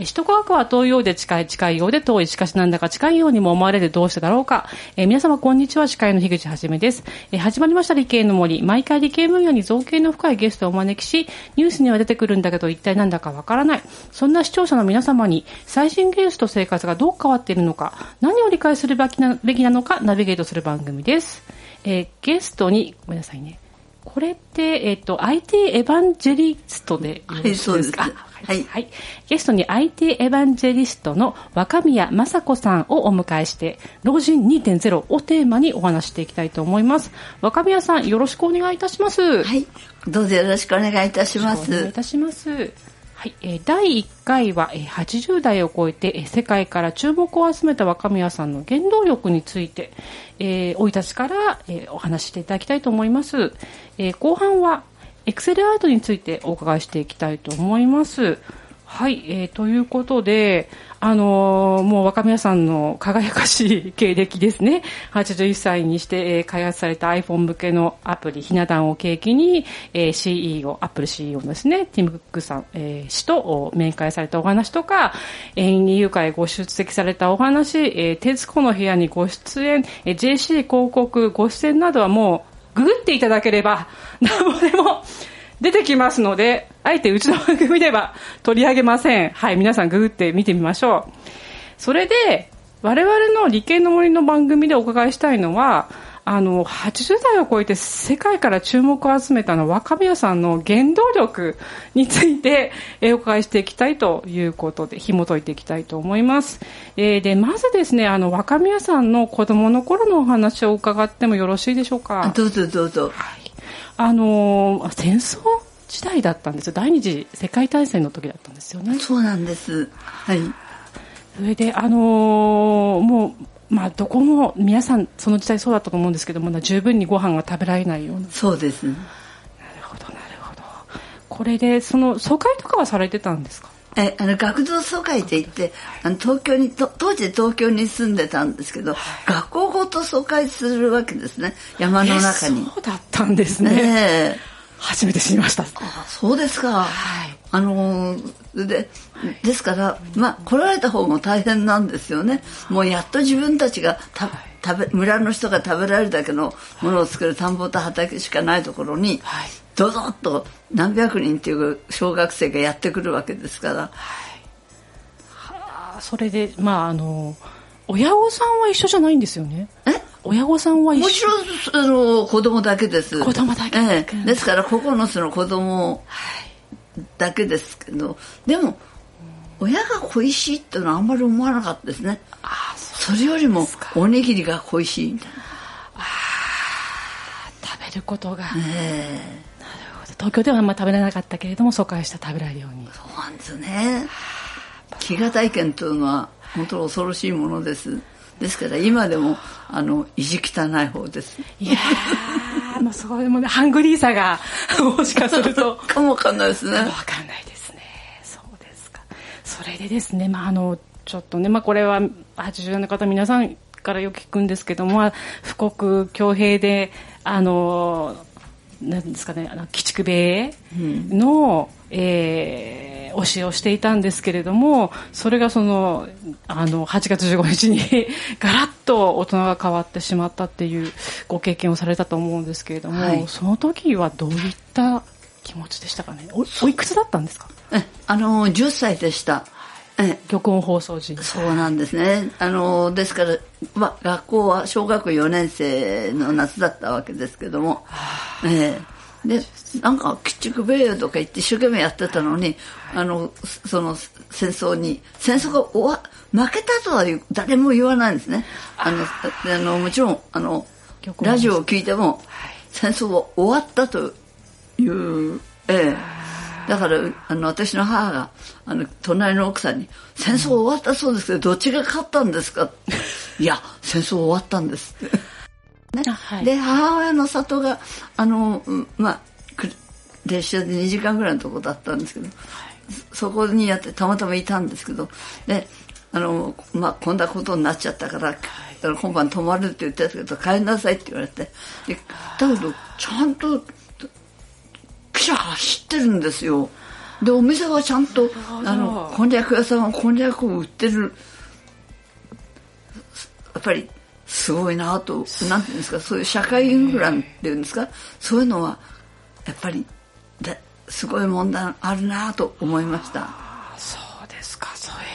首都科学は遠いようで近い近いようで遠い。しかしなんだか近いようにも思われるどうしてだろうか、えー、皆様こんにちは。司会の樋口はじめです、えー、始まりました理系の森。毎回理系分野に造形の深いゲストをお招きしニュースには出てくるんだけど一体なんだかわからない。そんな視聴者の皆様に最新技術と生活がどう変わっているのか何を理解するべきなべきなのかナビゲートする番組です、えー、ゲストにごめんなさいね。これって、えっ、ー、と、IT エヴァンジェリストでよろしいですか、はいはい、はい。ゲストに IT エヴァンジェリストの若宮雅子さんをお迎えして、老人2.0をテーマにお話していきたいと思います。若宮さん、よろしくお願いいたします。はい。どうぞよろしくお願いいたします。お願いいたします。はい、えー、第1回は、えー、80代を超えて、えー、世界から注目を集めた若宮さんの原動力について、えー、生い立ちから、えー、お話していただきたいと思います。えー、後半は、エクセルアートについてお伺いしていきたいと思います。はい、えー、ということで、あのー、もう若宮さんの輝かしい経歴ですね。81歳にして、えー、開発された iPhone 向けのアプリ、ひな壇を契機に、えー、CEO、アップル CEO のですね、ティム・クックさん、えー、氏と面会されたお話とか、演技誘拐ご出席されたお話、えー、徹子の部屋にご出演、えー、JC 広告ご出演などはもう、ググっていただければ、何もでも、出てきますので、あえてうちの番組では取り上げません。はい、皆さんググって見てみましょう。それで、我々の理系の森の番組でお伺いしたいのは、あの、80代を超えて世界から注目を集めたの若宮さんの原動力について、えお伺いしていきたいということで、紐解いていきたいと思います。えー、で、まずですね、あの、若宮さんの子供の頃のお話を伺ってもよろしいでしょうか？どうぞどうぞ。はいあの戦争時代だったんですよ。第二次世界大戦の時だったんですよね。そうなんです。はい。それであのもうまあどこも皆さんその時代そうだったと思うんですけども十分にご飯が食べられないような。そうです。なるほどなるほど。これでその疎開とかはされてたんですか？えあの学童疎開って言ってあの東京にと当時東京に住んでたんですけど、学校ごと疎開するわけですね。山の中に。そうだったんですね、え初めて知りました。あそうですか、はい、あのでですからまあ来られた方も大変なんですよね。もうやっと自分たちがた食べ村の人が食べられるだけのものを作る田んぼと畑しかないところに、はい、どどっと何百人っていう小学生がやってくるわけですから。はい、はあ、それでまああの親御さんは一緒じゃないんですよね。え？親御さんは一緒もちろんあの子供だけです。子供だけ、ええ、ですから9つの子供だけですけど、でも親が恋しいっていうのはあんまり思わなかったですね。あそれよりもおにぎりが恋しいみたいな。あ食べることが。ええ東京ではあんま食べられなかったけれども疎開した食べられるように。そうなんですよね。飢餓体験というのは本当恐ろしいものです。ですから今でもあの意地汚い方です。いやーもうそうでもねハングリーさが もしかすると。かもわかんないですね。わかんないですね。そうですか。それでですねまああのちょっとねまあこれは80代の方皆さんからよく聞くんですけども富国強兵であのなんですかねあの鬼畜米の、うん、えー、推しをしていたんですけれどもそれがそのあの8月15日に ガラッと大人が変わってしまったっていうご経験をされたと思うんですけれども、はい、その時はどういった気持ちでしたかね？おおいくつだったんですか？あの10歳でした玉音放送時そうなんですね。あのですから、まあ、学校は小学4年生の夏だったわけですけども、ええ、でなんか「鬼畜米英」とか言って一生懸命やってたのにあのその戦争に戦争が終わ負けたとは誰も言わないんですね。あのあのもちろんあのラジオを聞いても戦争は終わったというええだからあの私の母があの隣の奥さんに「戦争終わったそうですけどどっちが勝ったんですか?」いや戦争終わったんです」ね。はい、で母親の里があの、まあ、列車で2時間ぐらいのとこだったんですけど、はい、そこにやってたまたまいたんですけどであの、まあ、こんなことになっちゃったから、はい、今晩泊まるって言ってたけど帰りなさいって言われてでだけどちゃんと走ってるんですよ。でお店はちゃんとあのこんにゃく屋さんはこんにゃくを売ってるやっぱりすごいなとなんていうんですかそういう社会インフラっていうんですかそういうのはやっぱりすごい問題あるなと思いました。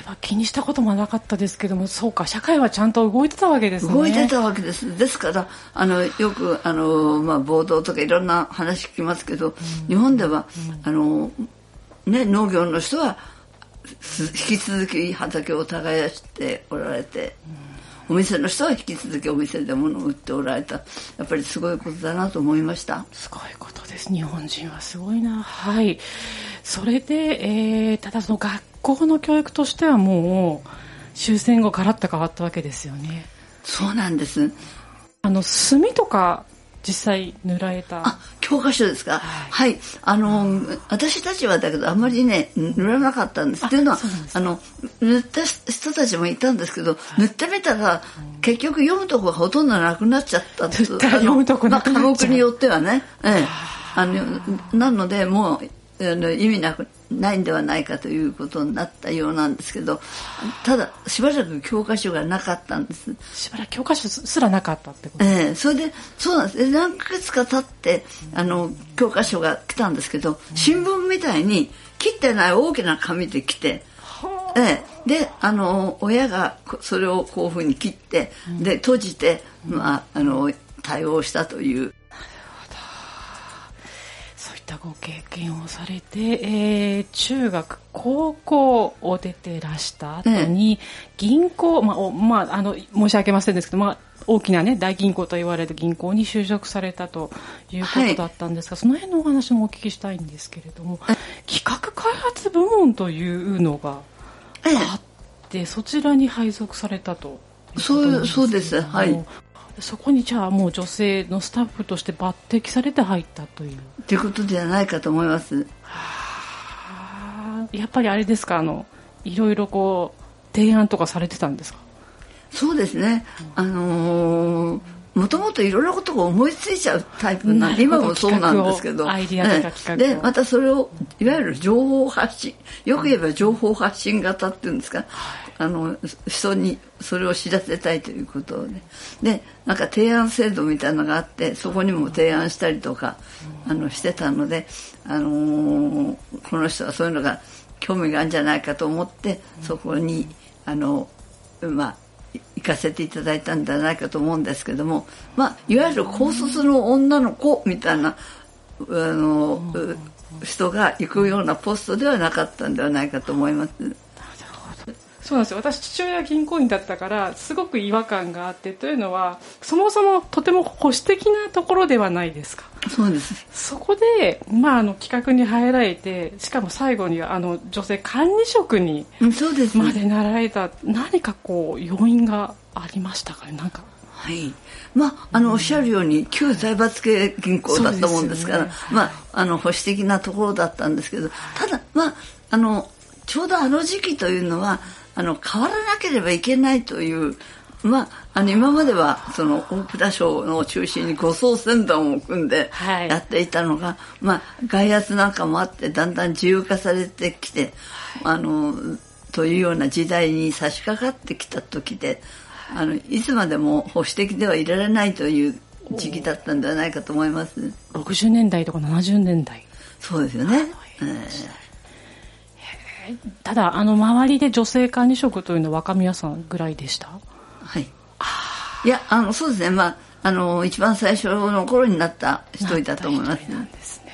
そうですかそういえば気にしたこともなかったですけどもそうか社会はちゃんと動いてたわけですね。動いてたわけです。ですからあのよくあの、まあ、暴動とかいろんな話聞きますけど、うん、日本では、うん、あのね、農業の人は引き続き畑を耕しておられて、うん、お店の人は引き続きお店で物を売っておられた。やっぱりすごいことだなと思いました。すごいことです。日本人はすごいな。はい。それで、えー、ただその学校の教育としてはもう終戦後ガラッと変わったわけですよね。そうなんです。あの墨とか実際塗られた？あ教科書ですか、はい、はい、あの、私たちはだけどあんまりね塗らなかったんです。っていうのはあの塗った人たちもいたんですけど、はい、塗ってみたら、結局読むとこがほとんどなくなっちゃったって読むとこなくなっちゃう、まあ、科目によってはね、ええ、あ。のなのでもうあの意味なくないんではないかということになったようなんですけどただしばらく教科書がなかったんです。しばらく教科書すらなかったってこと？ええそれでそうなんです。何ヶ月か経ってあの教科書が来たんですけど新聞みたいに切ってない大きな紙で来て、ええ、であの親がそれをこういうふうに切ってで閉じて、まあ、あの対応したという。ったご経験をされて、えー、中学高校を出てらした後に、銀行、まあまあ、あの申し訳ませんですけど、まあ、大きな、ね、大銀行と言われる銀行に就職されたということだったんですが、はい、その辺のお話もお聞きしたいんですけれども、企画開発部門というのがあって、そちらに配属されたとそうそうです。はいそこにじゃあもう女性のスタッフとして抜擢されて入ったという。ということじゃないかと思います。はやっぱりあれですか？あのいろいろこう提案とかされてたんですか？そうですね、あのーもともといろんなことが思いついちゃうタイプなんで今もそうなんですけど。アイディアとか企画でまたそれをいわゆる情報発信よく言えば情報発信型っていうんですか、あの人にそれを知らせたいということをねでなんか提案制度みたいなのがあってそこにも提案したりとか、あのしてたので、あのー、この人はそういうのが興味があるんじゃないかと思ってそこにあのまあ行かせていただいたんじゃないかと思うんですけども、まあ、いわゆる高卒の女の子みたいなあの人が行くようなポストではなかったんではないかと思います。そうなんですよ。私父親銀行員だったからすごく違和感があってというのはそもそもとても保守的なところではないですか。そうです。そこで、まあ、あの企画に入られてしかも最後にあの女性管理職にまでなられた、何かこう要因がありましたかね？なんか。はい。まあ、あのおっしゃるように旧財閥系銀行だったもんですから、ね、まあ、あの保守的なところだったんですけどただ、まあ、あのちょうどあの時期というのはあの変わらなければいけないというまあ、あの今まではその大蔵省の中心に護送船団を組んでやっていたのが、はい、まあ、外圧なんかもあってだんだん自由化されてきて、あのというような時代に差し掛かってきた時であのいつまでも保守的ではいられないという時期だったんではないかと思います。60年代とか70年代。そうですよね。えーただあの周りで女性管理職というのは若宮さんぐらいでした？はいいやあのそうですねまああの一番最初の頃になった一人だと思いますなんですね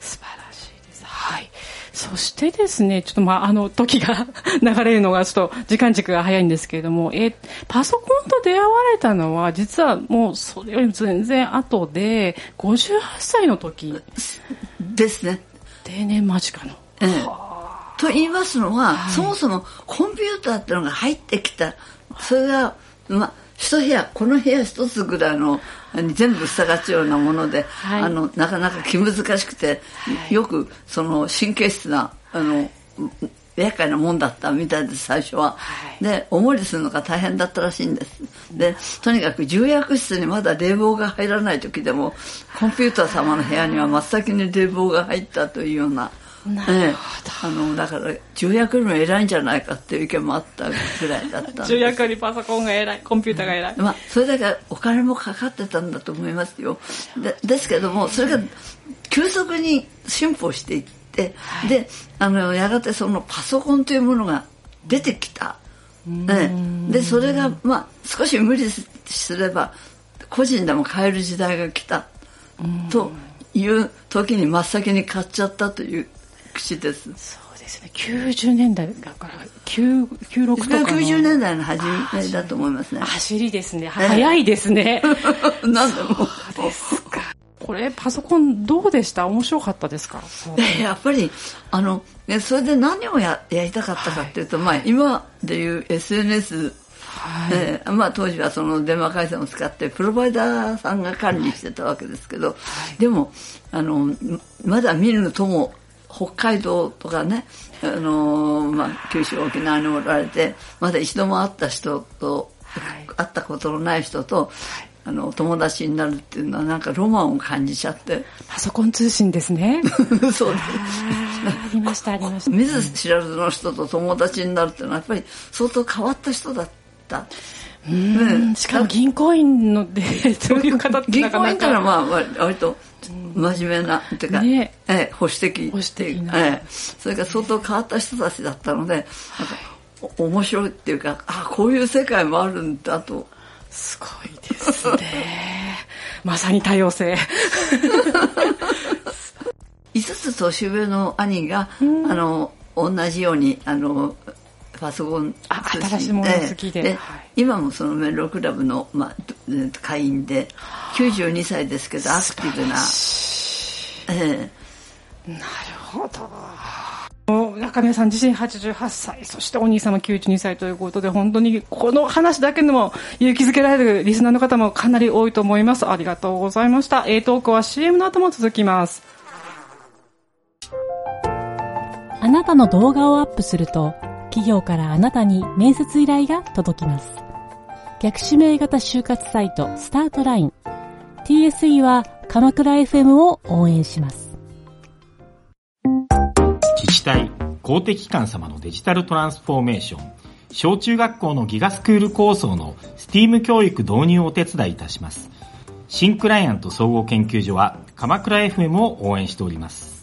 素晴らしいですはいそしてですね、ちょっとまあ、あの、時が 流れるのがちょっと時間軸が早いんですけれども、え、パソコンと出会われたのは、実はもうそれよりも全然後で、58歳の時。ですね。定年間近の。ええ。と言いますのは、はい、そもそもコンピューターっていうのが入ってきた。それが、まあ、一部屋この部屋一つぐらいの全部塞がっちゃうようなもので、はい、あのなかなか気難しくて、はい、よくその神経質なあの厄介なもんだったみたいです最初は、はい、でおもりするのが大変だったらしいんです。でとにかく重役室にまだ冷房が入らない時でもコンピューター様の部屋には真っ先に冷房が入ったというようなええ、あのだから重役よりも偉いんじゃないかっていう意見もあったぐらいだった重役よりパソコンが偉いコンピューターが偉い、まあ、それだけお金もかかってたんだと思いますよ。でですけどもそれが急速に進歩していって、はい、であのやがてそのパソコンというものが出てきた、ええ、でそれが、まあ、少し無理すれば個人でも買える時代が来た。という時に真っ先に買っちゃったという口です。そうですね。90年代だから96とかの。90年代の初めだと思いますね。走りですね。早いですね。何でも。そうですか。これパソコンどうでした？面白かったですか？やっぱりあの、ね、それで何をややりたかったかっていうと、はい、まあ、今でいう SNS はいえー、まあ、当時はその電話回線を使ってプロバイダーさんが管理してたわけですけど、はい、でもあのまだ見るとも北海道とかね、あのまあ、九州沖縄におられてまだ一度も会った人と、はい、会ったことのない人と、あの友達になるっていうのはなんかロマンを感じちゃって。パソコン通信ですね。そうです。ありましたありました。見ず知らずの人と友達になるっていうのはやっぱり相当変わった人だった。うん、しかも銀行員ので そう。いう方ってなかなか。銀行員からまあ割と真面目な、っていうか、ね、え保守的。保守的な、えそれから相当変わった人たちだったので、なんか面白いっていうかあこういう世界もあるんだと。すごいですね。まさに多様性。5つ年上の兄が、あの同じようにあのパソコンあ新しいもの好きで。で、はい、今もそのメロクラブの、まあ、会員で92歳ですけどアクティブな、ええ、なるほど。中宮さん自身88歳そしてお兄様92歳ということで本当にこの話だけでも勇気づけられるリスナーの方もかなり多いと思います。ありがとうございました。A トークは CM の後も続きます。あなたの動画をアップすると企業からあなたに面接依頼が届きます。逆指名型就活サイトスタートライン TSE は鎌倉 FM を応援します。自治体、公的機関様のデジタルトランスフォーメーション、小中学校のギガスクール構想の STEAM 教育導入をお手伝いいたします。新クライアント総合研究所は鎌倉 FM を応援しております。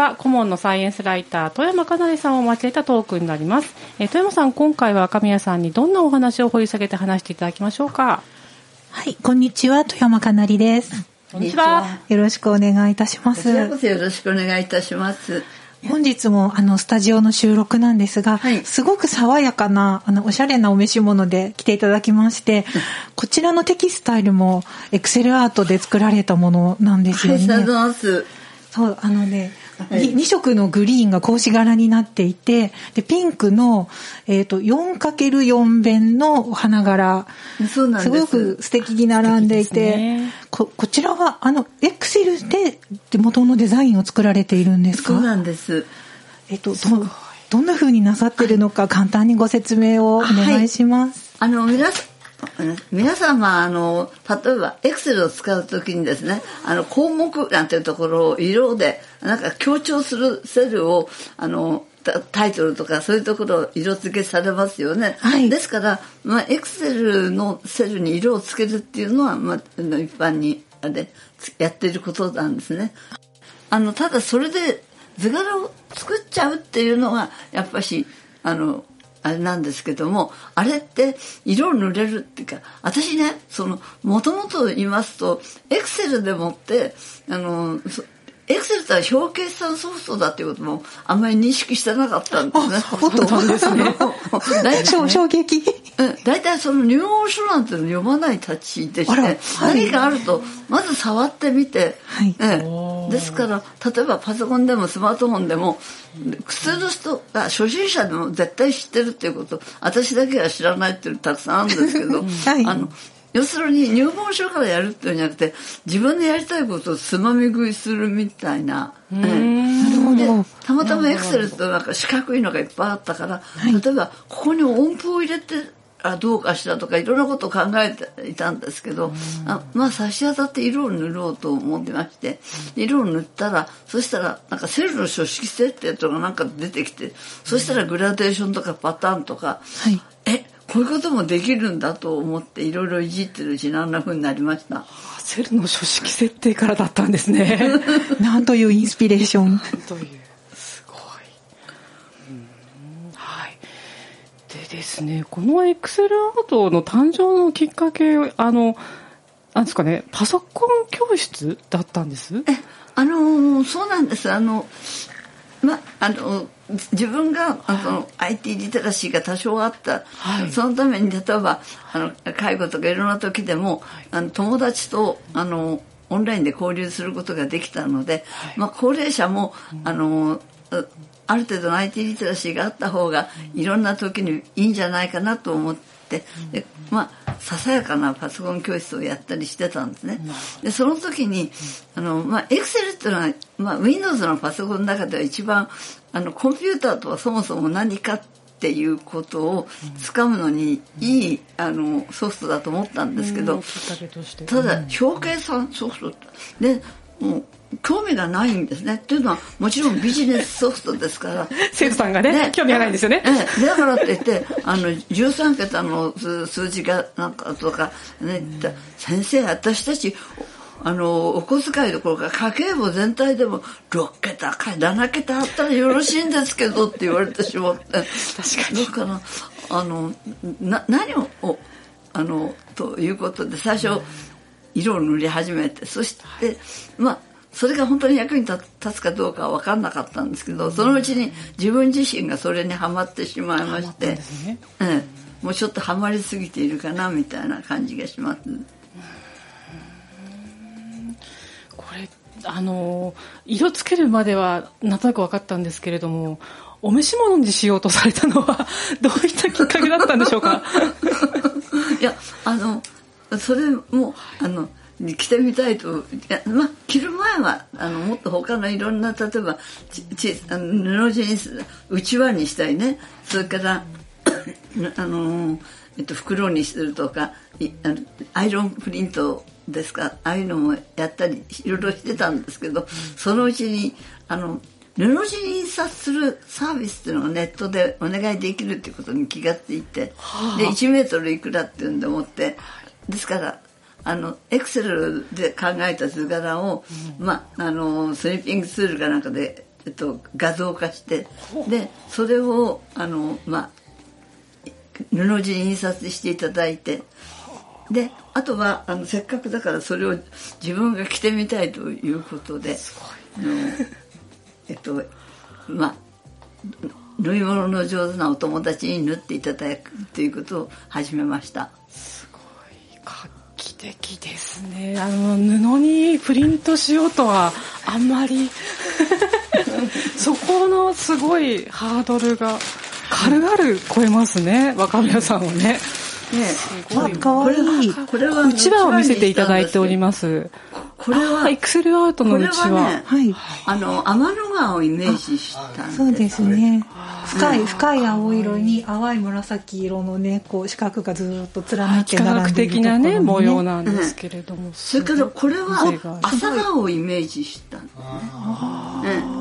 は顧問のサイエンスライター富山かなりさんを交えたトークになります。え富山さん、今回は赤宮さんにどんなお話を掘り下げて話していただきましょうか？はい、こんにちは、富山かなりです。こんにちは。よろしくお願いいたします。よろしくお願いいたします。本日もあのスタジオの収録なんですが、はい、すごく爽やかなあのおしゃれなお召し物で来ていただきまして こちらのテキスタイルもエクセルアートで作られたものなんですよね。はいそうあのね、はい、2色のグリーンが格子柄になっていてでピンクの、えーと、4×4 弁の花柄。そうなんす。ごく素敵に並んでいて、ね、ここちらはあのエクセルで元のデザインを作られているんですか？そうなんです。えっ、とどどんなふうになさってるのか簡単にご説明をお願いします。はい、あの皆さん皆様あの例えばエクセルを使う時にですねあの項目なんていうところを色でなんか強調するセルをあのタイトルとかそういうところを色付けされますよね、はい、ですから、まあ、エクセルのセルに色をつけるっていうのは、まあ、一般にあれやっていることなんですね。あのただそれで図柄を作っちゃうっていうのはやっぱしあのあれなんですけどもあれって色を塗れるっていうか私ねそのもともと言いますとエクセルでもってあのエクセルって表計算ソフトだっていうこともあんまり認識してなかったんですね。そうですね。衝撃。大体その入門書なんて読まない立ちでして、はい、何かあるとまず触ってみて、はい、ええ、ですから例えばパソコンでもスマートフォンでも普通の人が初心者でも絶対知ってるっていうこと私だけは知らないっていうのたくさんあるんですけど、はい、あの要するに入門書からやるっていうんじゃなくて自分でやりたいことをつまみ食いするみたいな。なるほど。たまたまエクセルってなんか四角いのがいっぱいあったから、はい、例えばここに音符を入れてらどうかしらとかいろんなことを考えていたんですけど、あまあ差し当たって色を塗ろうと思ってまして色を塗ったらそしたらなんかセルの書式設定とかなんか出てきてそしたらグラデーションとかパターンとか、はい、えこういうこともできるんだと思っていろいろいじってるうちにあんな風になりました。セルの書式設定からだったんですね。なんというインスピレーション。というすごい。はい。でですね、このエクセルアートの誕生のきっかけ、あの、なんですかね、パソコン教室だったんです？え、あのそうなんです。あの、ま、あの、自分が、あの、IT リテラシーが多少あった、はい、そのために例えばあの介護とかいろんな時でもあの友達とあのオンラインで交流することができたので、はい、まあ、高齢者も、あのある程度の IT リテラシーがあった方がいろんな時にいいんじゃないかなと思って、でまあささやかなパソコン教室をやったりしてたんですね。でその時にあのまあエクセルっていうのはまあ Windows のパソコンの中では一番あのコンピューターとはそもそも何かっていうことをつかむのにいいあのソフトだと思ったんですけど、ただ表計算ソフトでもう興味がないんですね。っていうのはもちろんビジネスソフトですから。生徒さんがね、ね興味がないんですよね。えだからって言って、あの、13桁の数字がなんかとか、ね、先生、私たち、あの、お小遣いどころか家計簿全体でも6桁か7桁あったらよろしいんですけどって言われてしまって。確かに。だから、あの、な、何を、あの、ということで最初、色を塗り始めて、そして、まあ、それが本当に役に立つかどうかは分かんなかったんですけどそのうちに自分自身がそれにはまってしまいまして、ね、うん、もうちょっとはまりすぎているかなみたいな感じがします。これあの色つけるまではなんとなく分かったんですけれどもお召し物にしようとされたのは どういったきっかけだったんでしょうか？いやあのそれもあのに着てみたいとまあ着る前はあのもっと他のいろんな例えばちちあの布地にすうちわにしたいね。それからあの、えっと、袋にするとかいあのアイロンプリントですか？ああいうのもやったりいろいろしてたんですけど、そのうちにあの布地に印刷するサービスっていうのがネットでお願いできるっていうことに気が付いて、で1メートルいくらっていうんで思ってですからあのエクセルで考えた図柄を、うん、まああのスリーピングツールかなんかで、えっと、画像化してでそれをあのまあ布地に印刷していただいてであとはあのせっかくだからそれを自分が着てみたいということであのえっとまあ縫い物の上手なお友達に縫っていただくということを始めました。すごいかっ奇跡ですねあの布にプリントしようとはあんまり そこのすごいハードルが軽々超えますね若宮さんはね。ね、あ、かわいい。これは、うちわを見せていただいております。これは、エクセルアートのうちわ。ね、はい。あの、天の川をイメージしたそうですね。深い、深い青色に淡い紫色のね、こう四角がずっと連なって並んでる的なね、模様なんですけれども。それからこれは朝顔をイメージした。うん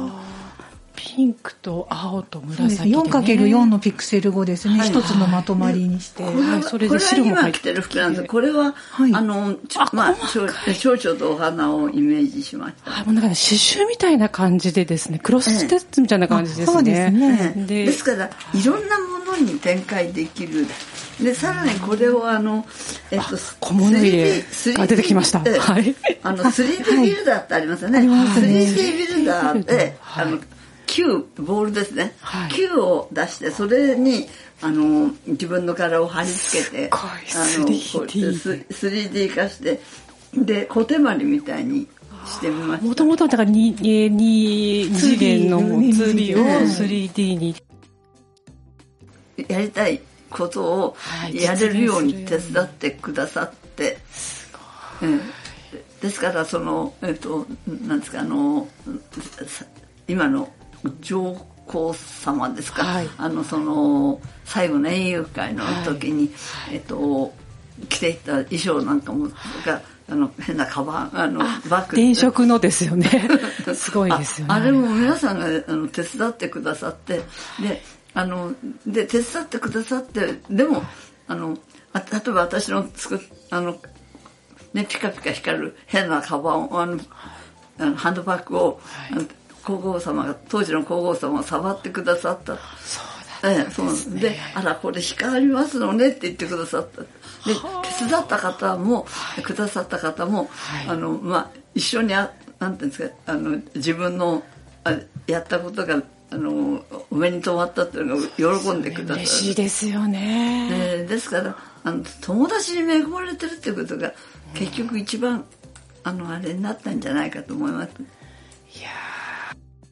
ピンクと青と紫で、ね、4×4 のピクセル語ですね。一、はい、つのまとまりにして。はい、それで白も入ってる服なんですこれは、はい、あの、あまあ、蝶々とお花をイメージしました。あ、もうなんか、ね、刺繍みたいな感じでですね、クロスステッチみたいな感じですね。そうですね。でですから、いろんなものに展開できる。でさらにこれをあの、えっと、小物入れが出てきました。はい。あの 3D ビルダーってありますよね。3D ビルダーで、あの球ボールですね、はい、球を出してそれにあの自分の柄を貼り付けてあの 3D, 3D 化してで小手まりみたいにしてみました。もともとだから 2, 2次元のツリーを 3D に。やりたいことをやれるように手伝ってくださって、うん、ですからそのえっとなんですかあの今の情皇様ですか、はい、あのその最後の園遊会の時に、はい、えっと着ていた衣装なんかもがあの変なカバンあのバッグ。電飾のですよね。すごいですよね。あれも皆さんがあの手伝ってくださってであので手伝ってくださってでもあのあ例えば私の作っあのねピカピカ光る変なカバンをあのあのハンドバッグを、はい、皇后様が当時の皇后様が触ってくださった。そうだ、ね、ええ、そう。であらこれ光りますのねって言ってくださった。で手伝った方も、はい、くださった方も、はい、あのまあ一緒にあなんていうんですかあの自分のあやったことがあの上に止まったっていうのが喜んでくださる。嬉しいですよね、えー、ですからあの友達に恵まれてるっていうことが結局一番あのあれになったんじゃないかと思います。いや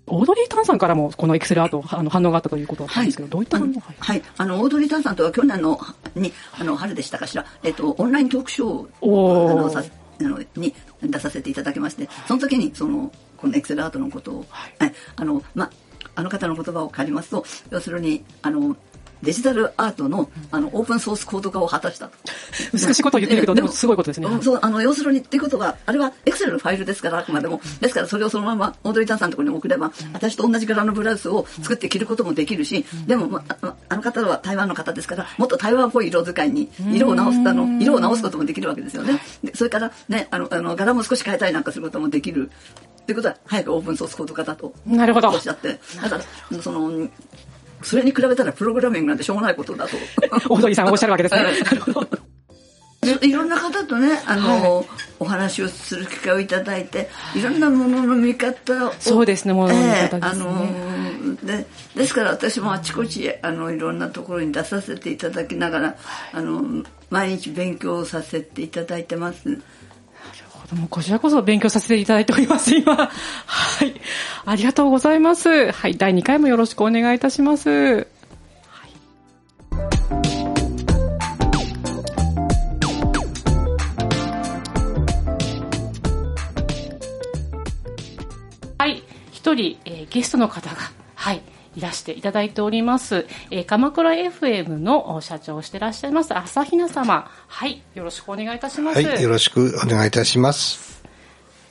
オードリー・タンさんからもこのエクセルアートあの反応があったということなんですけど、はい、どういった反応はい、あのオードリー・タンさんとは去年のにあの春でしたかしら、えっと、オンライントークショーをあのさあのに出させていただきましてその時にそのこのエクセルアートのことを、はい、あのまあの方の言葉を借りますと要するにあのデジタルアートのあのオープンソースコード化を果たした 難しいことを言ってるけど、でもすごいことですね。そうあの要するにっていうことはあれはエクセルのファイルですからあくまでも。ですからそれをそのままオードリー・タンさんのところに送れば私と同じ柄のブラウスを作って着ることもできるしでも、まあ、あの方は台湾の方ですからもっと台湾っぽい色使いに色を直すあの色を直すこともできるわけですよね。それからねあのあの柄も少し変えたりなんかすることもできる。ということは早くオープンソースコード化だと。なるほど。おっしゃって。だからそのそれに比べたらプログラミングなんてしょうもないことだと。大鳥さんおっしゃるわけですね。いろんな方とね、あの、はい、お話をする機会をいただいて、いろんなものの見方を。そうですね、ものの見方ですね。えー、あので、ですから私もあちこち、あの、いろんなところに出させていただきながら、あの、毎日勉強させていただいてます。もこちらこそ勉強させていただいております、今。はい。いありがとうございます。はい。第2回もよろしくお願いいたします。はい。はい。一人、えー、ゲストの方が、はい。いらしていただいております、えー、鎌倉 FM の社長をしていらっしゃいます朝比奈様はいよろしくお願いいたしますはいよろしくお願いいたします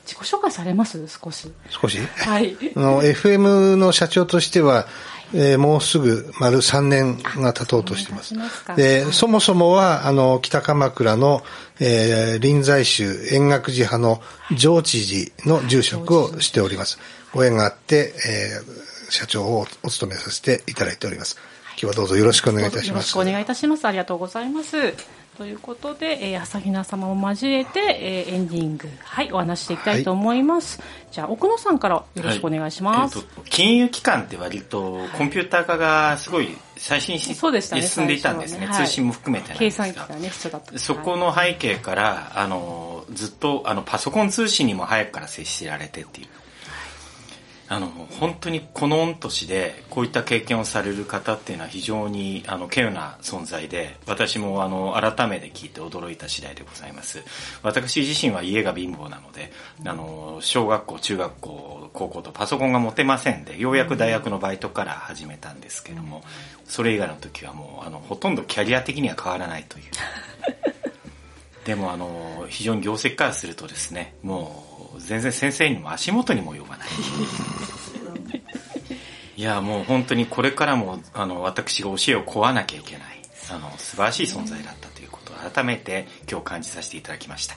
自己紹介されます？少し少し？はい あの FM の社長としてはえー、もうすぐ丸3年が経とうとしています。で、そもそもは、あの、北鎌倉の、えー、臨済宗円覚寺派の上智寺の住職をしております。ご縁があって、えー、社長をお務めさせていただいております。今日はどうぞよろしくお願いいたします。よろしくお願いいたします。ありがとうございます。ということで、えー、朝比奈様を交えて、えー、エンディング、はい、お話していきたいと思います。はい、じゃあ、奥野さんからよろしくお願いします。はいえー、金融機関って割とコンピューター化がすごい最新し、そうでしたね、進んでいたんですね。ね通信も含めて計算機がね、必要だった。そこの背景から、あの、ずっと、あの、パソコン通信にも早くから接しられてっていう。あの本当にこの御年でこういった経験をされる方っていうのは非常にあの稀有な存在で私もあの改めて聞いて驚いた次第でございます。私自身は家が貧乏なのであの小学校中学校高校とパソコンが持てませんでようやく大学のバイトから始めたんですけどもそれ以外の時はもうあのほとんどキャリア的には変わらないという。でもあの非常に業績からするとですねもう全然先生にも足元にも及ばない。いやもう本当にこれからもあの私が教えを請わなきゃいけない。あの素晴らしい存在だったということを改めて今日感じさせていただきました。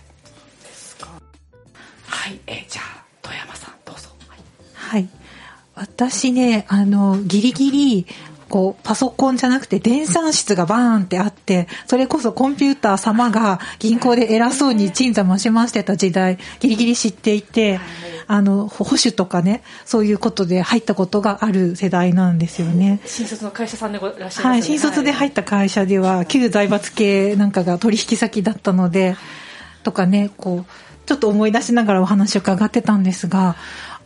はいえじゃあ富山さんどうぞ。はい、はい、私ねあのギリギリこう、パソコンじゃなくて電算室がバーンってあって、それこそコンピューター様が銀行で偉そうに鎮座増しましてた時代、ギリギリ知っていて、あの、保守とかね、そういうことで入ったことがある世代なんですよね。新卒の会社さんでいらっしゃいます、ね、はい、新卒で入った会社では、旧財閥系なんかが取引先だったので、とかね、こう、ちょっと思い出しながらお話を伺ってたんですが、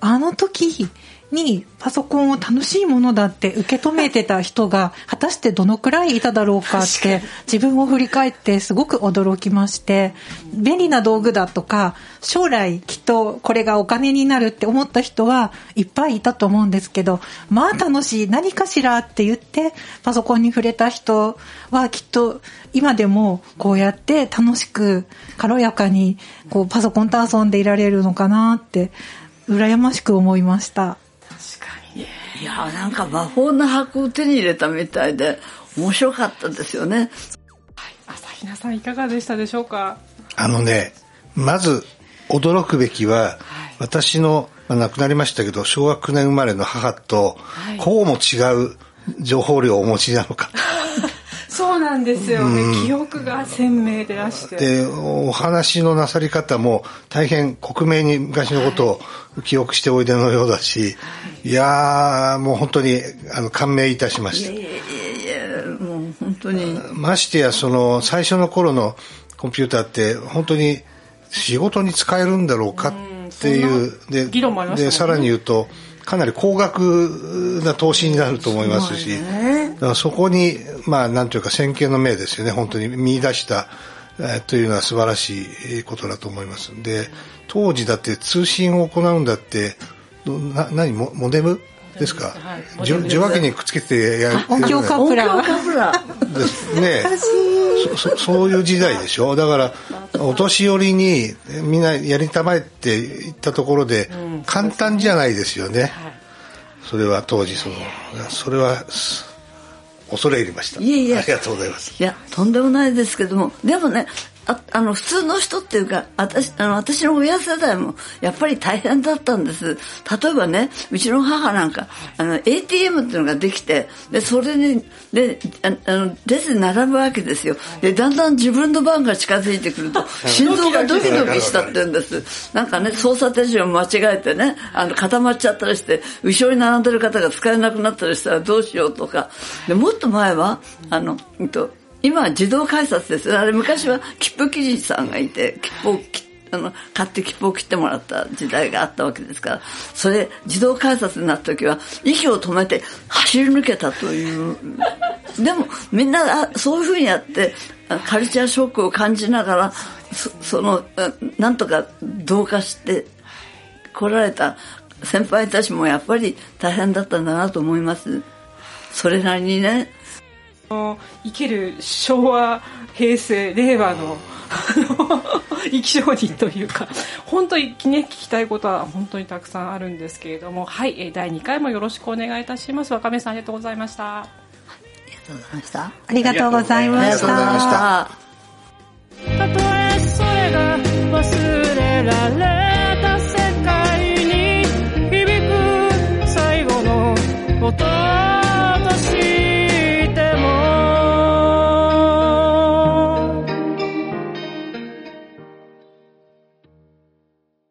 あの時にパソコンを楽しいものだって受け止めてた人が果たしてどのくらいいただろうかって自分を振り返ってすごく驚きまして便利な道具だとか将来きっとこれがお金になるって思った人はいっぱいいたと思うんですけどまあ楽しい何かしらって言ってパソコンに触れた人はきっと今でもこうやって楽しく軽やかにこうパソコンと遊んでいられるのかなって羨ましく思いました。いやなんか魔法の箱を手に入れたみたいで面白かったですよね。はい、朝比奈さんいかがでしたでしょうか？あのね、まず驚くべきは、はい、私の、まあ、亡くなりましたけど小学9年生まれの母と、こうも違う情報量をお持ちなのか。そうなんですよ。ね、記憶が鮮明でらして。でお話のなさり方も大変克明に昔のことを記憶しておいでのようだし、はい、いやもう本当にあの感銘いたしました。いやいやいやもう本当に。ましてやその最初の頃のコンピューターって本当に仕事に使えるんだろうかっていう、ででさらに言うとかなり高額な投資になると思いますし、だからそこに、まあ、なんというか先見の明ですよね、本当に見出した、えー、というのは素晴らしいことだと思います。で、当時だって通信を行うんだって、な何モモデム？ですか、はい、受話器にくっつけてやる。音響カプラー。ですね。そそういう時代でしょ？だからお年寄りにみんなやりたまえって言ったところで簡単じゃないですよね、それは当時そのそれは恐れ入りました。いえいえ。ありがとうございます。いやとんでもないですけども。でもねああの普通の人っていうか私あの私の親世代もやっぱり大変だったんです。例えばねうちの母なんかあの ATM っていうのができてでそれにでああの列に並ぶわけですよ。でだんだん自分の番が近づいてくると 心臓がドキドキしたって言うんです。なんかね操作手順を間違えてねあの固まっちゃったりして後ろに並んでる方が使えなくなったりしたらどうしようとか。でもっと前はあの、えっと今は自動改札です。あれ昔は切符記事さんがいて切符を切あの買って切符を切ってもらった時代があったわけですから。それ自動改札になった時は息を止めて走り抜けたという。でもみんなそういうふうにやってカルチャーショックを感じながらそそのなんとか同化して来られた先輩たちもやっぱり大変だったんだなと思います。それなりにね。の生きる昭和平成令和の 生き証人というか本当に、ね、聞きたいことは本当にたくさんあるんですけれどもはい第2回もよろしくお願いいたします。若さんありがとうございました。ありがとうございました。たとえそれが忘れられた世界に響く最後の音。